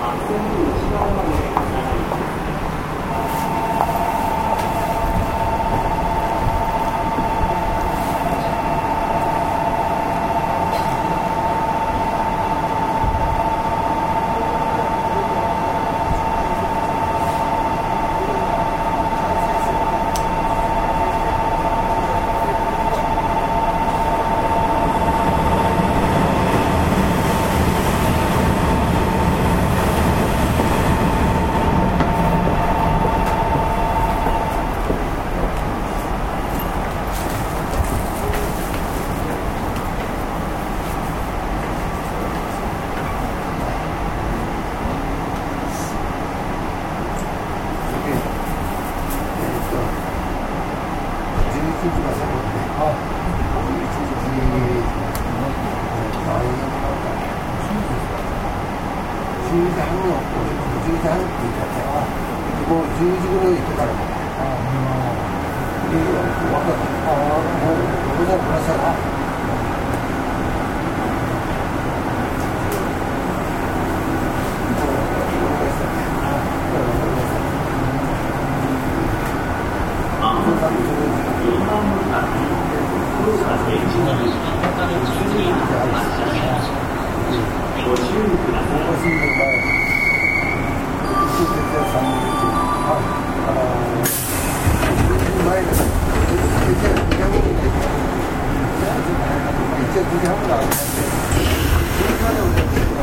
あ、全部内側まで。10時半の俺の10時半って言ったらもう10時ぐらい行ってからもういいよ分かったもうここじゃあ来なさい一回時間ぐらいあって、それからでも。